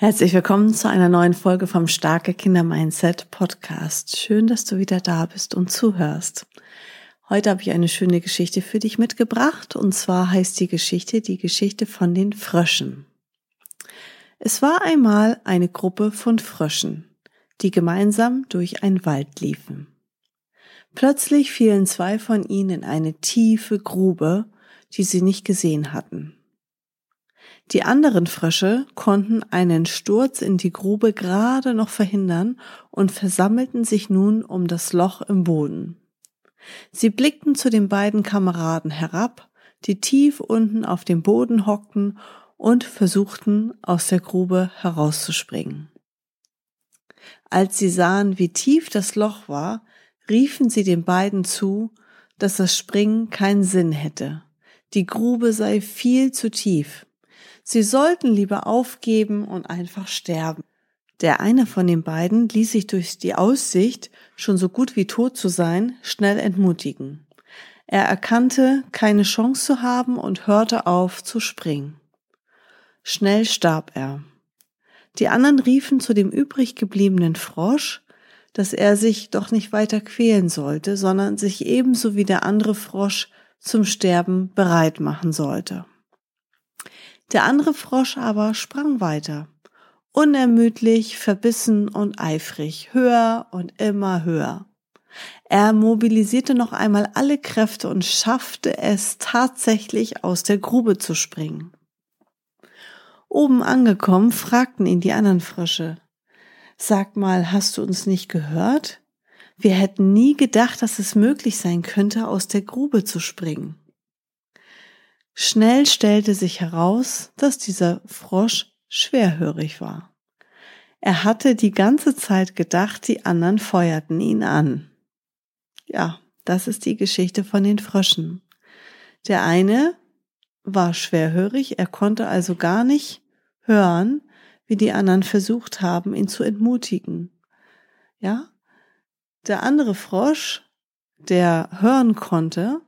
Herzlich willkommen zu einer neuen Folge vom Starke Kinder Mindset Podcast. Schön, dass du wieder da bist und zuhörst. Heute habe ich eine schöne Geschichte für dich mitgebracht und zwar heißt die Geschichte die Geschichte von den Fröschen. Es war einmal eine Gruppe von Fröschen, die gemeinsam durch einen Wald liefen. Plötzlich fielen zwei von ihnen in eine tiefe Grube, die sie nicht gesehen hatten. Die anderen Frösche konnten einen Sturz in die Grube gerade noch verhindern und versammelten sich nun um das Loch im Boden. Sie blickten zu den beiden Kameraden herab, die tief unten auf dem Boden hockten und versuchten aus der Grube herauszuspringen. Als sie sahen, wie tief das Loch war, riefen sie den beiden zu, dass das Springen keinen Sinn hätte. Die Grube sei viel zu tief. Sie sollten lieber aufgeben und einfach sterben. Der eine von den beiden ließ sich durch die Aussicht, schon so gut wie tot zu sein, schnell entmutigen. Er erkannte, keine Chance zu haben und hörte auf zu springen. Schnell starb er. Die anderen riefen zu dem übrig gebliebenen Frosch, dass er sich doch nicht weiter quälen sollte, sondern sich ebenso wie der andere Frosch zum Sterben bereit machen sollte. Der andere Frosch aber sprang weiter, unermüdlich, verbissen und eifrig, höher und immer höher. Er mobilisierte noch einmal alle Kräfte und schaffte es tatsächlich aus der Grube zu springen. Oben angekommen, fragten ihn die anderen Frösche. Sag mal, hast du uns nicht gehört? Wir hätten nie gedacht, dass es möglich sein könnte, aus der Grube zu springen. Schnell stellte sich heraus, dass dieser Frosch schwerhörig war. Er hatte die ganze Zeit gedacht, die anderen feuerten ihn an. Ja, das ist die Geschichte von den Fröschen. Der eine war schwerhörig, er konnte also gar nicht hören, wie die anderen versucht haben, ihn zu entmutigen. Ja? Der andere Frosch, der hören konnte,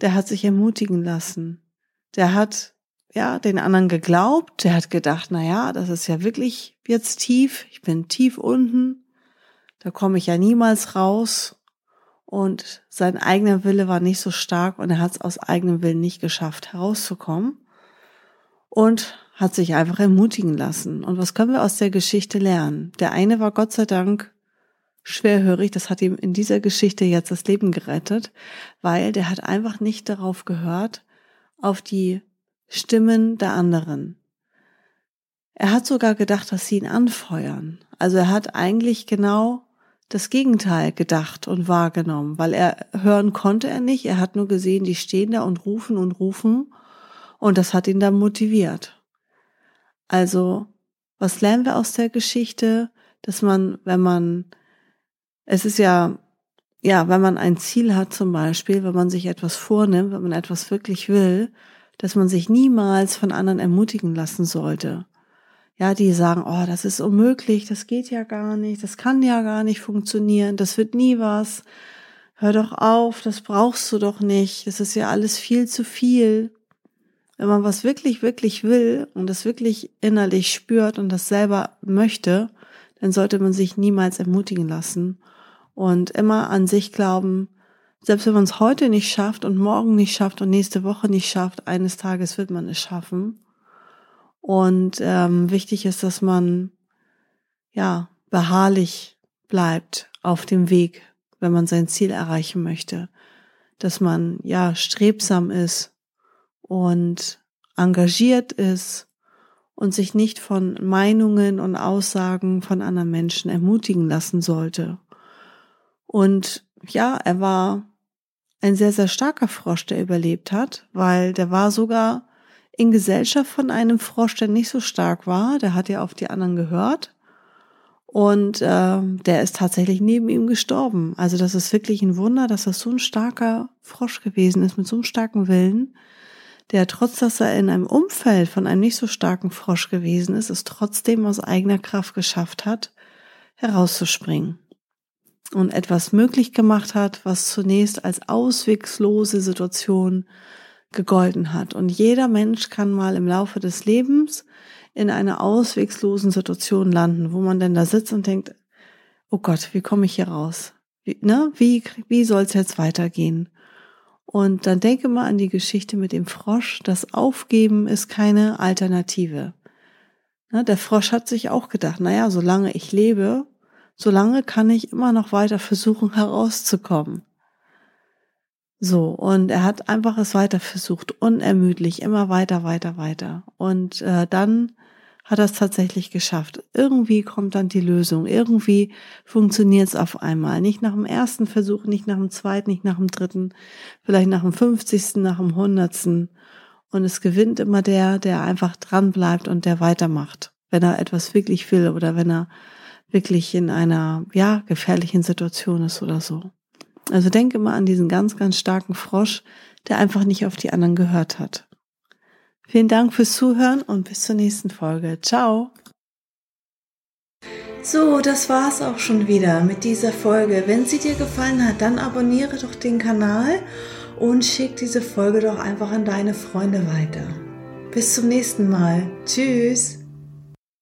der hat sich ermutigen lassen der hat ja den anderen geglaubt, der hat gedacht, na ja, das ist ja wirklich jetzt tief, ich bin tief unten, da komme ich ja niemals raus. Und sein eigener Wille war nicht so stark und er hat es aus eigenem Willen nicht geschafft herauszukommen. Und hat sich einfach ermutigen lassen. Und was können wir aus der Geschichte lernen? Der eine war Gott sei Dank schwerhörig, das hat ihm in dieser Geschichte jetzt das Leben gerettet, weil der hat einfach nicht darauf gehört, auf die Stimmen der anderen. Er hat sogar gedacht, dass sie ihn anfeuern. Also er hat eigentlich genau das Gegenteil gedacht und wahrgenommen, weil er hören konnte er nicht. Er hat nur gesehen, die stehen da und rufen und rufen und das hat ihn dann motiviert. Also, was lernen wir aus der Geschichte? Dass man, wenn man, es ist ja ja, wenn man ein Ziel hat zum Beispiel, wenn man sich etwas vornimmt, wenn man etwas wirklich will, dass man sich niemals von anderen ermutigen lassen sollte. Ja, die sagen, oh, das ist unmöglich, das geht ja gar nicht, das kann ja gar nicht funktionieren, das wird nie was. Hör doch auf, das brauchst du doch nicht, das ist ja alles viel zu viel. Wenn man was wirklich, wirklich will und das wirklich innerlich spürt und das selber möchte, dann sollte man sich niemals ermutigen lassen und immer an sich glauben, selbst wenn man es heute nicht schafft und morgen nicht schafft und nächste Woche nicht schafft, eines Tages wird man es schaffen. Und ähm, wichtig ist, dass man ja beharrlich bleibt auf dem Weg, wenn man sein Ziel erreichen möchte, dass man ja strebsam ist und engagiert ist und sich nicht von Meinungen und Aussagen von anderen Menschen ermutigen lassen sollte. Und ja, er war ein sehr, sehr starker Frosch, der überlebt hat, weil der war sogar in Gesellschaft von einem Frosch, der nicht so stark war. Der hat ja auf die anderen gehört. Und äh, der ist tatsächlich neben ihm gestorben. Also das ist wirklich ein Wunder, dass das so ein starker Frosch gewesen ist, mit so einem starken Willen, der trotz, dass er in einem Umfeld von einem nicht so starken Frosch gewesen ist, es trotzdem aus eigener Kraft geschafft hat, herauszuspringen und etwas möglich gemacht hat, was zunächst als auswegslose Situation gegolten hat. Und jeder Mensch kann mal im Laufe des Lebens in einer auswegslosen Situation landen, wo man denn da sitzt und denkt, oh Gott, wie komme ich hier raus? Wie, ne? wie, wie soll es jetzt weitergehen? Und dann denke mal an die Geschichte mit dem Frosch. Das Aufgeben ist keine Alternative. Ne? Der Frosch hat sich auch gedacht, naja, solange ich lebe, solange kann ich immer noch weiter versuchen herauszukommen. So, und er hat einfach es weiter versucht, unermüdlich, immer weiter, weiter, weiter. Und äh, dann hat er es tatsächlich geschafft. Irgendwie kommt dann die Lösung. Irgendwie funktioniert es auf einmal. Nicht nach dem ersten Versuch, nicht nach dem zweiten, nicht nach dem dritten, vielleicht nach dem fünfzigsten, nach dem hundertsten. Und es gewinnt immer der, der einfach dran bleibt und der weitermacht, wenn er etwas wirklich will oder wenn er wirklich in einer, ja, gefährlichen Situation ist oder so. Also denke mal an diesen ganz, ganz starken Frosch, der einfach nicht auf die anderen gehört hat. Vielen Dank fürs Zuhören und bis zur nächsten Folge. Ciao. So, das war's auch schon wieder mit dieser Folge. Wenn sie dir gefallen hat, dann abonniere doch den Kanal und schick diese Folge doch einfach an deine Freunde weiter. Bis zum nächsten Mal. Tschüss.